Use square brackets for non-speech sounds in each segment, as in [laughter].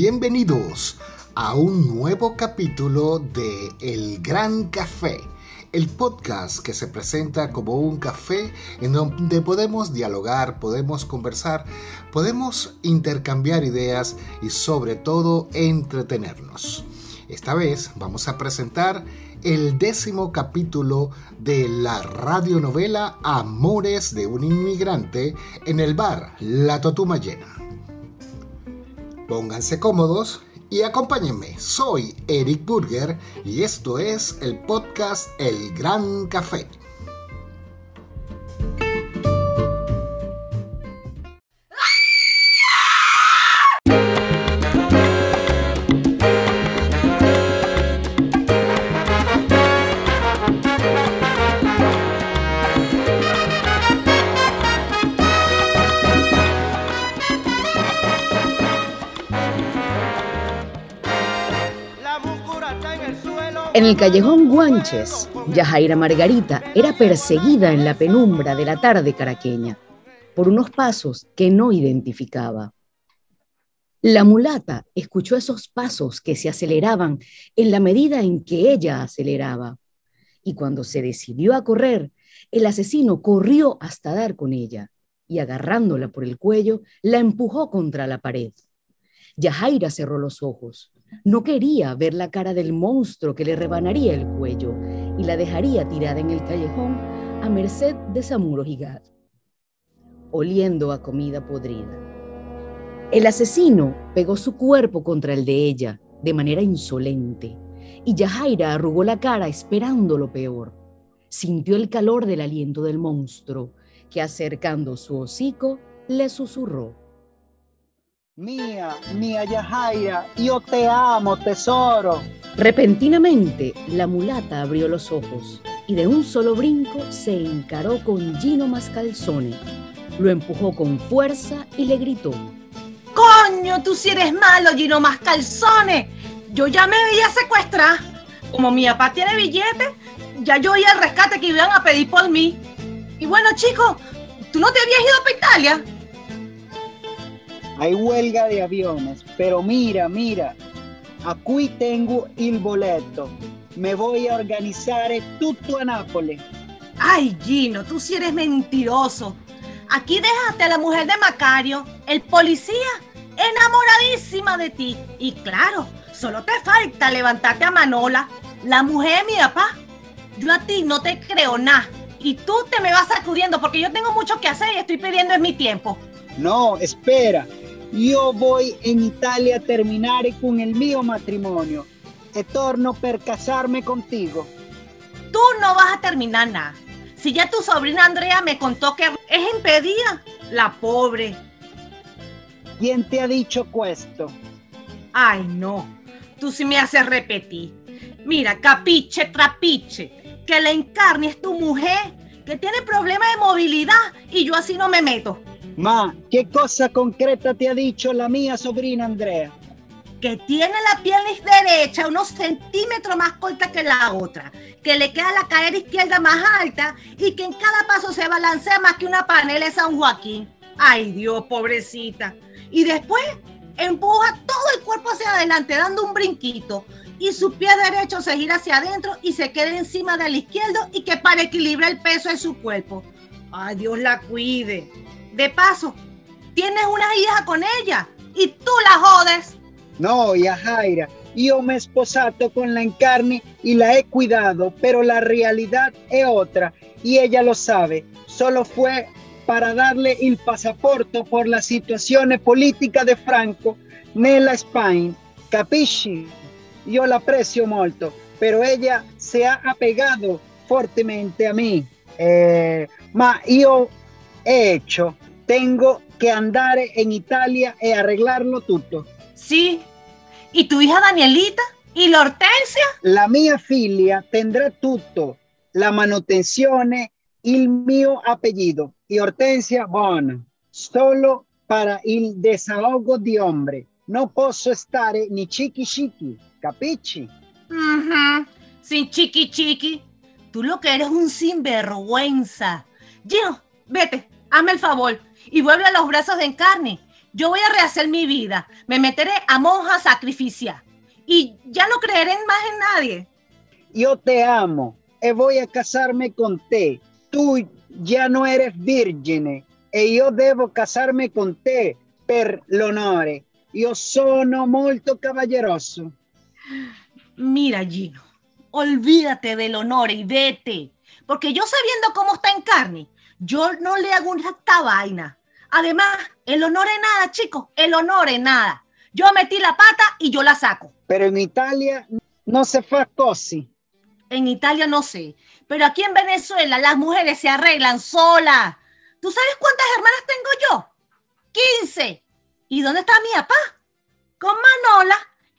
Bienvenidos a un nuevo capítulo de El Gran Café, el podcast que se presenta como un café en donde podemos dialogar, podemos conversar, podemos intercambiar ideas y sobre todo entretenernos. Esta vez vamos a presentar el décimo capítulo de la radionovela Amores de un inmigrante en el bar La Totuma Llena. Pónganse cómodos y acompáñenme. Soy Eric Burger y esto es el podcast El Gran Café. En el callejón Guanches, Yajaira Margarita era perseguida en la penumbra de la tarde caraqueña por unos pasos que no identificaba. La mulata escuchó esos pasos que se aceleraban en la medida en que ella aceleraba. Y cuando se decidió a correr, el asesino corrió hasta dar con ella y agarrándola por el cuello, la empujó contra la pared. Yajaira cerró los ojos no quería ver la cara del monstruo que le rebanaría el cuello y la dejaría tirada en el callejón a merced de Samuro Higad, oliendo a comida podrida. El asesino pegó su cuerpo contra el de ella de manera insolente y Yajaira arrugó la cara esperando lo peor. Sintió el calor del aliento del monstruo que acercando su hocico le susurró. Mía, mía Yajaira, yo te amo, tesoro. Repentinamente, la mulata abrió los ojos y de un solo brinco se encaró con Gino Mascalzone. Lo empujó con fuerza y le gritó: ¡Coño, tú si eres malo, Gino Mascalzone! Yo ya me veía secuestrar. Como mi papá tiene billete, ya yo oía el rescate que iban a pedir por mí. Y bueno, chicos, ¿tú no te habías ido para Italia? Hay huelga de aviones, pero mira, mira, aquí tengo el boleto. Me voy a organizar todo a Nápoles. Ay, Gino, tú sí eres mentiroso. Aquí dejaste a la mujer de Macario, el policía, enamoradísima de ti. Y claro, solo te falta levantarte a Manola, la mujer de mi papá. Yo a ti no te creo nada. Y tú te me vas sacudiendo porque yo tengo mucho que hacer y estoy pidiendo en mi tiempo. No, espera. Yo voy en Italia a terminar con el mío matrimonio e torno per casarme contigo. Tú no vas a terminar nada. Si ya tu sobrina Andrea me contó que es impedida, la pobre. ¿Quién te ha dicho esto? Ay, no. Tú sí me haces repetir. Mira, capiche, trapiche, que la encarne es tu mujer, que tiene problemas de movilidad y yo así no me meto. Ma, ¿qué cosa concreta te ha dicho la mía sobrina Andrea? Que tiene la pierna derecha unos centímetros más corta que la otra, que le queda la cadera izquierda más alta y que en cada paso se balancea más que una panela de San Joaquín. Ay Dios, pobrecita. Y después empuja todo el cuerpo hacia adelante dando un brinquito y su pie derecho se gira hacia adentro y se queda encima del izquierdo y que para equilibrar el peso de su cuerpo. Ay Dios la cuide. De paso, tienes una hija con ella y tú la jodes. No, ya Jaira, yo me he esposado con la encarne y la he cuidado, pero la realidad es otra y ella lo sabe. Solo fue para darle el pasaporte por la situación política de Franco nella España. Capisci? Yo la aprecio mucho, pero ella se ha apegado fuertemente a mí. Eh, ma yo he hecho tengo que andar en Italia y arreglarlo todo. Sí. ¿Y tu hija Danielita? ¿Y la Hortensia? La mia figlia tendrá tutto, la manutenzione, il mio apellido. Y Hortensia, bueno, solo para el desahogo de hombre. No posso stare ni chiqui chiqui, capichi? Sin chiqui chiqui. Tú lo que eres un sinvergüenza. Gino, vete, hazme el favor y vuelve a los brazos de Encarni, Yo voy a rehacer mi vida. Me meteré a monja sacrificial. Y ya no creeré más en nadie. Yo te amo. Y voy a casarme con te. Tú ya no eres virgen. Y yo debo casarme con te per l'onore. Yo sono molto caballeroso. Mira, Gino, olvídate del honor y vete. Porque yo sabiendo cómo está en carne, yo no le hago esta vaina. Además, el honor es nada, chicos, el honor es nada. Yo metí la pata y yo la saco. Pero en Italia no se fa così. En Italia no sé, pero aquí en Venezuela las mujeres se arreglan solas. ¿Tú sabes cuántas hermanas tengo yo? 15. ¿Y dónde está mi papá? Con Manola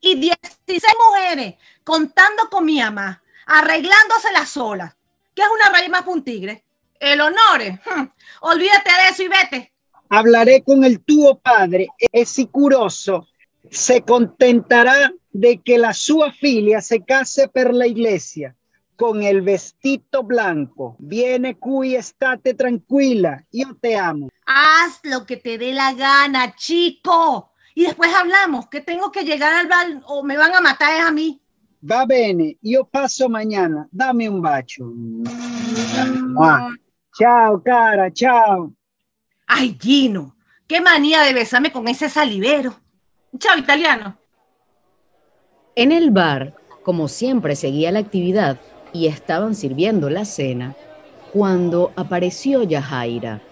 y 16 mujeres, contando con mi mamá, arreglándose las solas. ¿Qué es una raya más un tigre? El honor. Hmm. Olvídate de eso y vete. Hablaré con el tuo padre Es sicuroso. se contentará de que la sua filia se case per la iglesia con el vestido blanco. Viene cuy, estate tranquila. Yo te amo. Haz lo que te dé la gana, chico. Y después hablamos, que tengo que llegar al bar o me van a matar a mí. Va bene, yo paso mañana. Dame un bacho. Chao, cara, chao. Ay, Gino, qué manía de besarme con ese salivero. Chao, italiano. En el bar, como siempre seguía la actividad y estaban sirviendo la cena, cuando apareció Yajaira.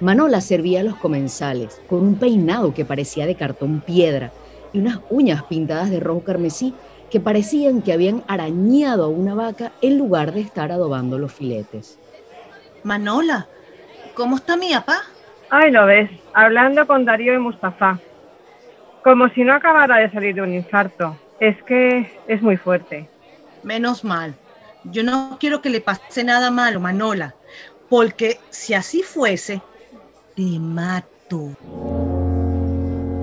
Manola servía a los comensales con un peinado que parecía de cartón piedra y unas uñas pintadas de rojo carmesí que parecían que habían arañado a una vaca en lugar de estar adobando los filetes. Manola, ¿cómo está mi papá? Ay, lo ves, hablando con Darío y Mustafa. Como si no acabara de salir de un infarto. Es que es muy fuerte. Menos mal. Yo no quiero que le pase nada malo, Manola, porque si así fuese, te mato.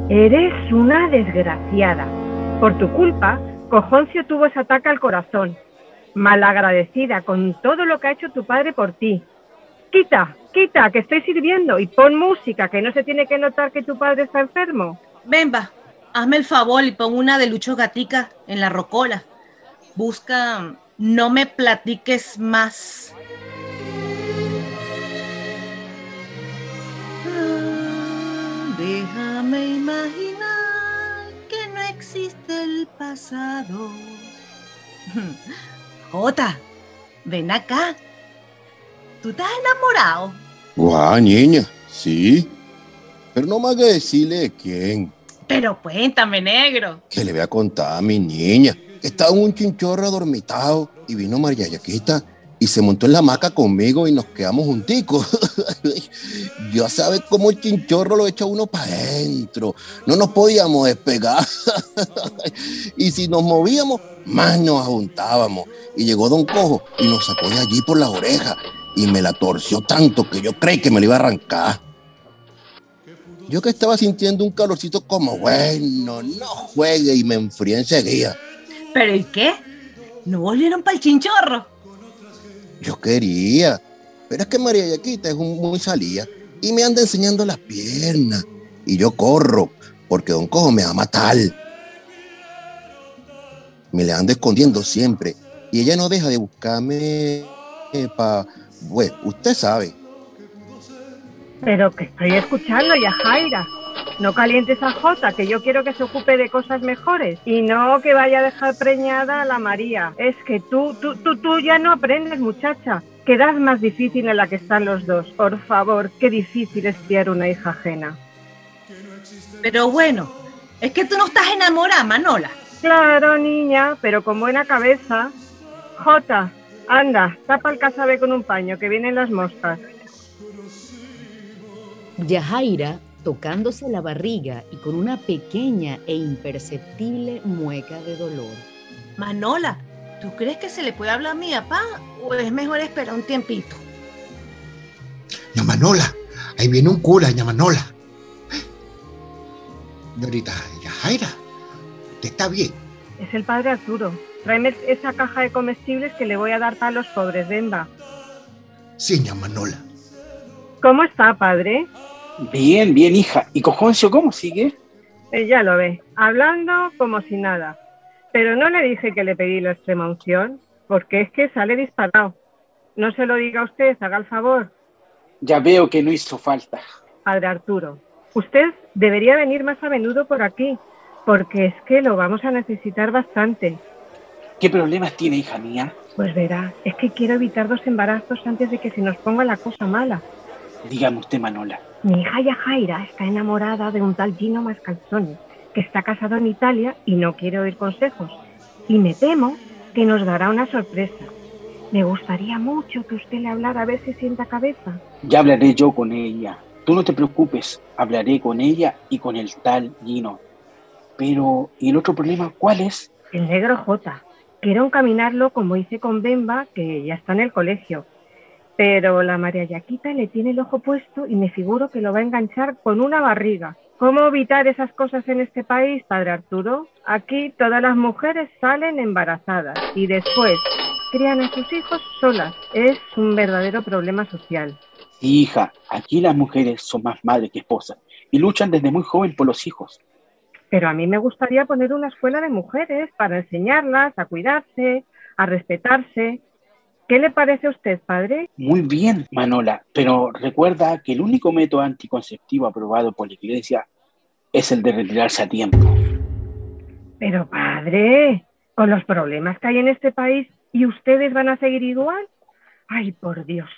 Eres una desgraciada. Por tu culpa, Cojoncio tuvo ese ataque al corazón. Malagradecida con todo lo que ha hecho tu padre por ti. Quita, quita, que estoy sirviendo y pon música, que no se tiene que notar que tu padre está enfermo. Ven, va, hazme el favor y pon una de Lucho Gatica en la rocola. Busca, no me platiques más. Ah, déjame imaginar que no existe el pasado. [laughs] Jota, ven acá. ¿Tú estás enamorado? Guau, niña, sí. Pero no me haga decirle de quién. Pero cuéntame, negro. Que le voy a contar a mi niña. Estaba en un chinchorro adormitado y vino María Yaquita y se montó en la hamaca conmigo y nos quedamos junticos. [laughs] ya sabes cómo el chinchorro lo echa uno para adentro. No nos podíamos despegar. [laughs] y si nos movíamos, más nos juntábamos. Y llegó Don Cojo y nos sacó de allí por las orejas y me la torció tanto que yo creí que me la iba a arrancar. Yo que estaba sintiendo un calorcito como, bueno, no juegue y me enfrié enseguida. ¿Pero y qué? ¿No volvieron para el chinchorro? Yo quería, pero es que María Yaquita es un muy salía y me anda enseñando las piernas. Y yo corro, porque Don Cojo me va a matar. Me le ando escondiendo siempre. Y ella no deja de buscarme para bueno, usted sabe. Pero que estoy escuchando ya, Jaira. No calientes a Jota, que yo quiero que se ocupe de cosas mejores y no que vaya a dejar preñada a la María. Es que tú, tú, tú, tú ya no aprendes, muchacha. Qué edad más difícil en la que están los dos. Por favor, qué difícil es criar una hija ajena. Pero bueno, es que tú no estás enamorada, Manola. Claro, niña, pero con buena cabeza. Jota, Anda, tapa el casabe con un paño, que vienen las moscas. Yajaira, tocándose la barriga y con una pequeña e imperceptible mueca de dolor. Manola, ¿tú crees que se le puede hablar a mi papá o es mejor esperar un tiempito? Ña Manola, ahí viene un cura, ña Manola. Señorita Yajaira, ¿usted está bien? Es el padre Arturo. Tráeme esa caja de comestibles que le voy a dar para los pobres, Bemba. Sí, ña Manola. ¿Cómo está, padre? Bien, bien, hija. ¿Y Cojoncio cómo sigue? Eh, ya lo ve, hablando como si nada. Pero no le dije que le pedí la extrema unción, porque es que sale disparado. No se lo diga usted, haga el favor. Ya veo que no hizo falta. Padre Arturo, usted debería venir más a menudo por aquí, porque es que lo vamos a necesitar bastante. ¿Qué problemas tiene, hija mía? Pues verá, es que quiero evitar dos embarazos antes de que se nos ponga la cosa mala. Dígame usted, Manola. Mi hija Yajaira está enamorada de un tal Gino Mascalzoni, que está casado en Italia y no quiere oír consejos. Y me temo que nos dará una sorpresa. Me gustaría mucho que usted le hablara a ver si sienta cabeza. Ya hablaré yo con ella. Tú no te preocupes, hablaré con ella y con el tal Gino. Pero, ¿y el otro problema cuál es? El negro J. Quiero encaminarlo como hice con Bemba, que ya está en el colegio. Pero la María Yaquita le tiene el ojo puesto y me figuro que lo va a enganchar con una barriga. ¿Cómo evitar esas cosas en este país, padre Arturo? Aquí todas las mujeres salen embarazadas y después crían a sus hijos solas. Es un verdadero problema social. Sí, hija, aquí las mujeres son más madres que esposas y luchan desde muy joven por los hijos. Pero a mí me gustaría poner una escuela de mujeres para enseñarlas a cuidarse, a respetarse. ¿Qué le parece a usted, padre? Muy bien, Manola, pero recuerda que el único método anticonceptivo aprobado por la Iglesia es el de retirarse a tiempo. Pero, padre, con los problemas que hay en este país, ¿y ustedes van a seguir igual? Ay, por Dios,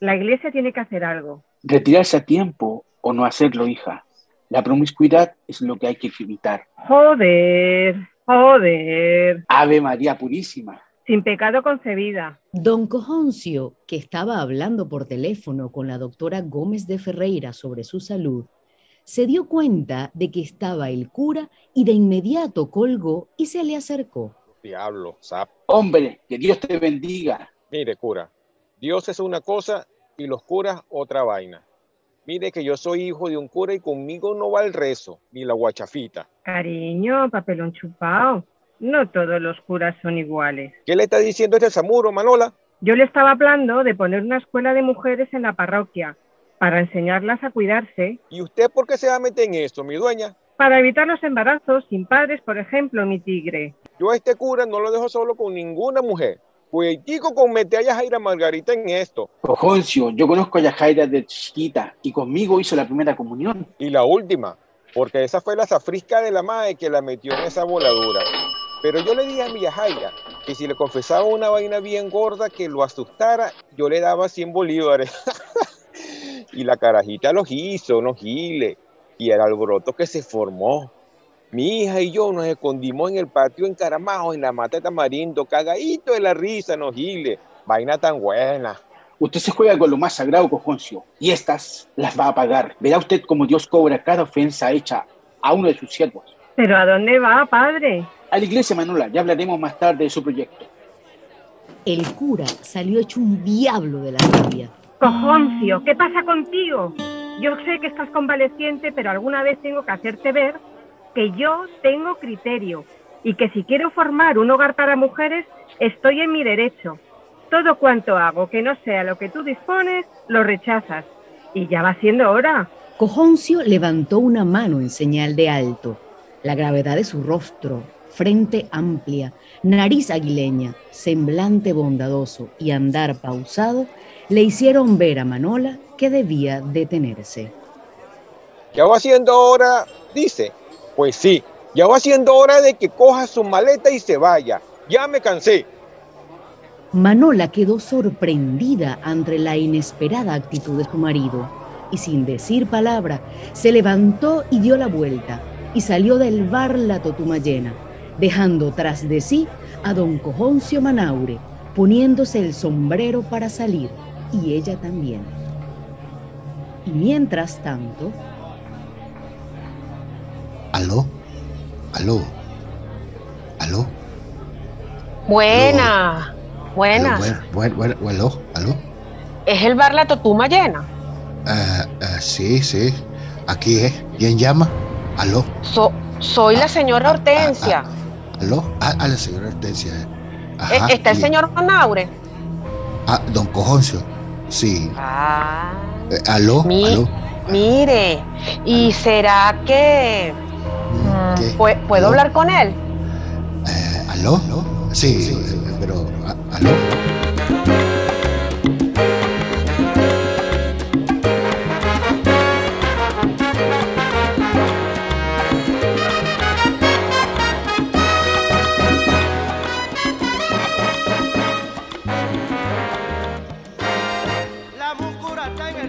la Iglesia tiene que hacer algo. Retirarse a tiempo o no hacerlo, hija. La promiscuidad es lo que hay que evitar. Joder, joder. Ave María Purísima. Sin pecado concebida. Don Cojoncio, que estaba hablando por teléfono con la doctora Gómez de Ferreira sobre su salud, se dio cuenta de que estaba el cura y de inmediato colgó y se le acercó. Diablo, sap. Hombre, que Dios te bendiga. Mire, cura, Dios es una cosa y los curas otra vaina. Mire que yo soy hijo de un cura y conmigo no va el rezo, ni la guachafita. Cariño, papelón chupado. No todos los curas son iguales. ¿Qué le está diciendo este Zamuro, Manola? Yo le estaba hablando de poner una escuela de mujeres en la parroquia para enseñarlas a cuidarse. ¿Y usted por qué se va a meter en esto, mi dueña? Para evitar los embarazos sin padres, por ejemplo, mi tigre. Yo a este cura no lo dejo solo con ninguna mujer. Cuiditico con meter a Yajaira Margarita en esto. Cojoncio, yo conozco a Yajaira de chiquita y conmigo hizo la primera comunión. Y la última, porque esa fue la zafrisca de la madre que la metió en esa voladura. Pero yo le dije a mi Yajaira que si le confesaba una vaina bien gorda que lo asustara, yo le daba 100 bolívares. [laughs] y la carajita los hizo, no gile. Y el alboroto que se formó. Mi hija y yo nos escondimos en el patio encaramados en la mata de tamarindo, cagadito de la risa, no gile. Vaina tan buena. Usted se juega con lo más sagrado, Cojoncio, y estas las va a pagar. Verá usted cómo Dios cobra cada ofensa hecha a uno de sus siervos. ¿Pero a dónde va, padre? A la iglesia, Manuela, ya hablaremos más tarde de su proyecto. El cura salió hecho un diablo de la rabia. Cojoncio, ¿qué pasa contigo? Yo sé que estás convaleciente, pero alguna vez tengo que hacerte ver que yo tengo criterio y que si quiero formar un hogar para mujeres, estoy en mi derecho. Todo cuanto hago que no sea lo que tú dispones, lo rechazas. Y ya va siendo hora. Cojoncio levantó una mano en señal de alto. La gravedad de su rostro, frente amplia, nariz aguileña, semblante bondadoso y andar pausado, le hicieron ver a Manola que debía detenerse. ¿Qué va siendo hora? Dice. Pues sí, ya va siendo hora de que coja su maleta y se vaya. Ya me cansé. Manola quedó sorprendida ante la inesperada actitud de su marido y sin decir palabra se levantó y dio la vuelta y salió del bar La Totumayena, dejando tras de sí a don Cojoncio Manaure, poniéndose el sombrero para salir y ella también. Y mientras tanto... ¿Aló? ¿Aló? ¿Aló? Buena, buenas. Aló, buen- buen- buen- ¿Aló? ¿Aló? ¿Es el bar La Totuma llena? Ah, ah, sí, sí. Aquí es. ¿Quién llama? ¿Aló? So- soy la señora Hortensia. ¿Aló? Ah, a la señora Hortensia. Ajá, ¿Está el señor Manaure? Ah, don Cojoncio. Sí. Ah, Eh, ¿Aló? Mi- ¿Aló? Mire, ¿y será que ¿Qué? ¿pue- puedo ¿Aló? hablar con él? Eh, ¿Aló? Sí, eh, pero ¿aló?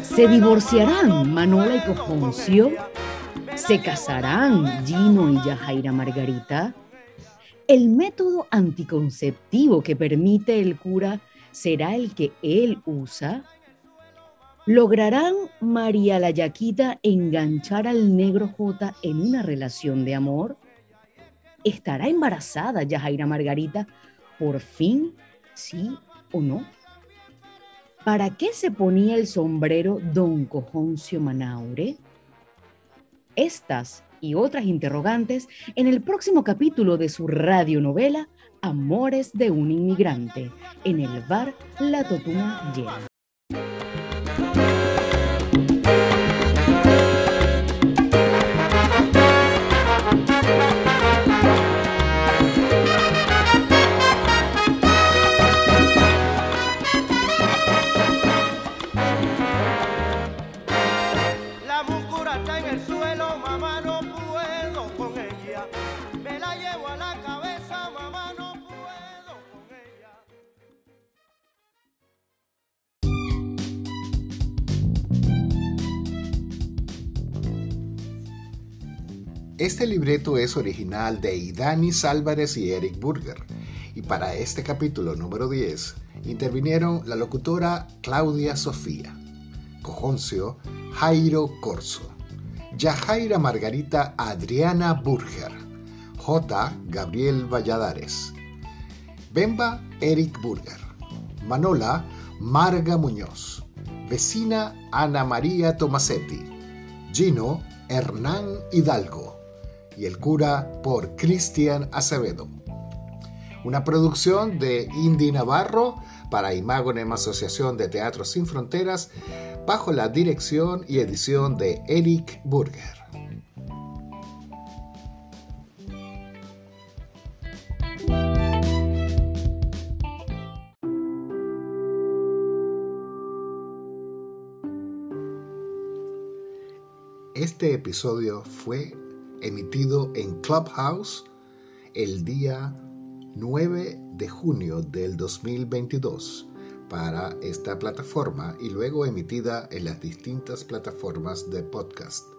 Se divorciarán Manola y Cojoncio. Se casarán Gino y Yajaira Margarita. El método anticonceptivo que permite el cura será el que él usa. ¿Lograrán María la Yaquita enganchar al negro J en una relación de amor? ¿Estará embarazada Yajaira Margarita por fin? ¿Sí o no? ¿Para qué se ponía el sombrero don Cojoncio Manaure? Estas y otras interrogantes en el próximo capítulo de su radionovela Amores de un inmigrante, en el bar La Totuma Llena. Este libreto es original de Idanis Álvarez y Eric Burger. Y para este capítulo número 10 intervinieron la locutora Claudia Sofía, Cojoncio Jairo Corso, Yajaira Margarita Adriana Burger, J. Gabriel Valladares, Bemba Eric Burger, Manola Marga Muñoz, vecina Ana María Tomasetti, Gino Hernán Hidalgo y el cura por Cristian Acevedo. Una producción de Indy Navarro para Imagonem Asociación de Teatro Sin Fronteras bajo la dirección y edición de Eric Burger. Este episodio fue emitido en Clubhouse el día 9 de junio del 2022 para esta plataforma y luego emitida en las distintas plataformas de podcast.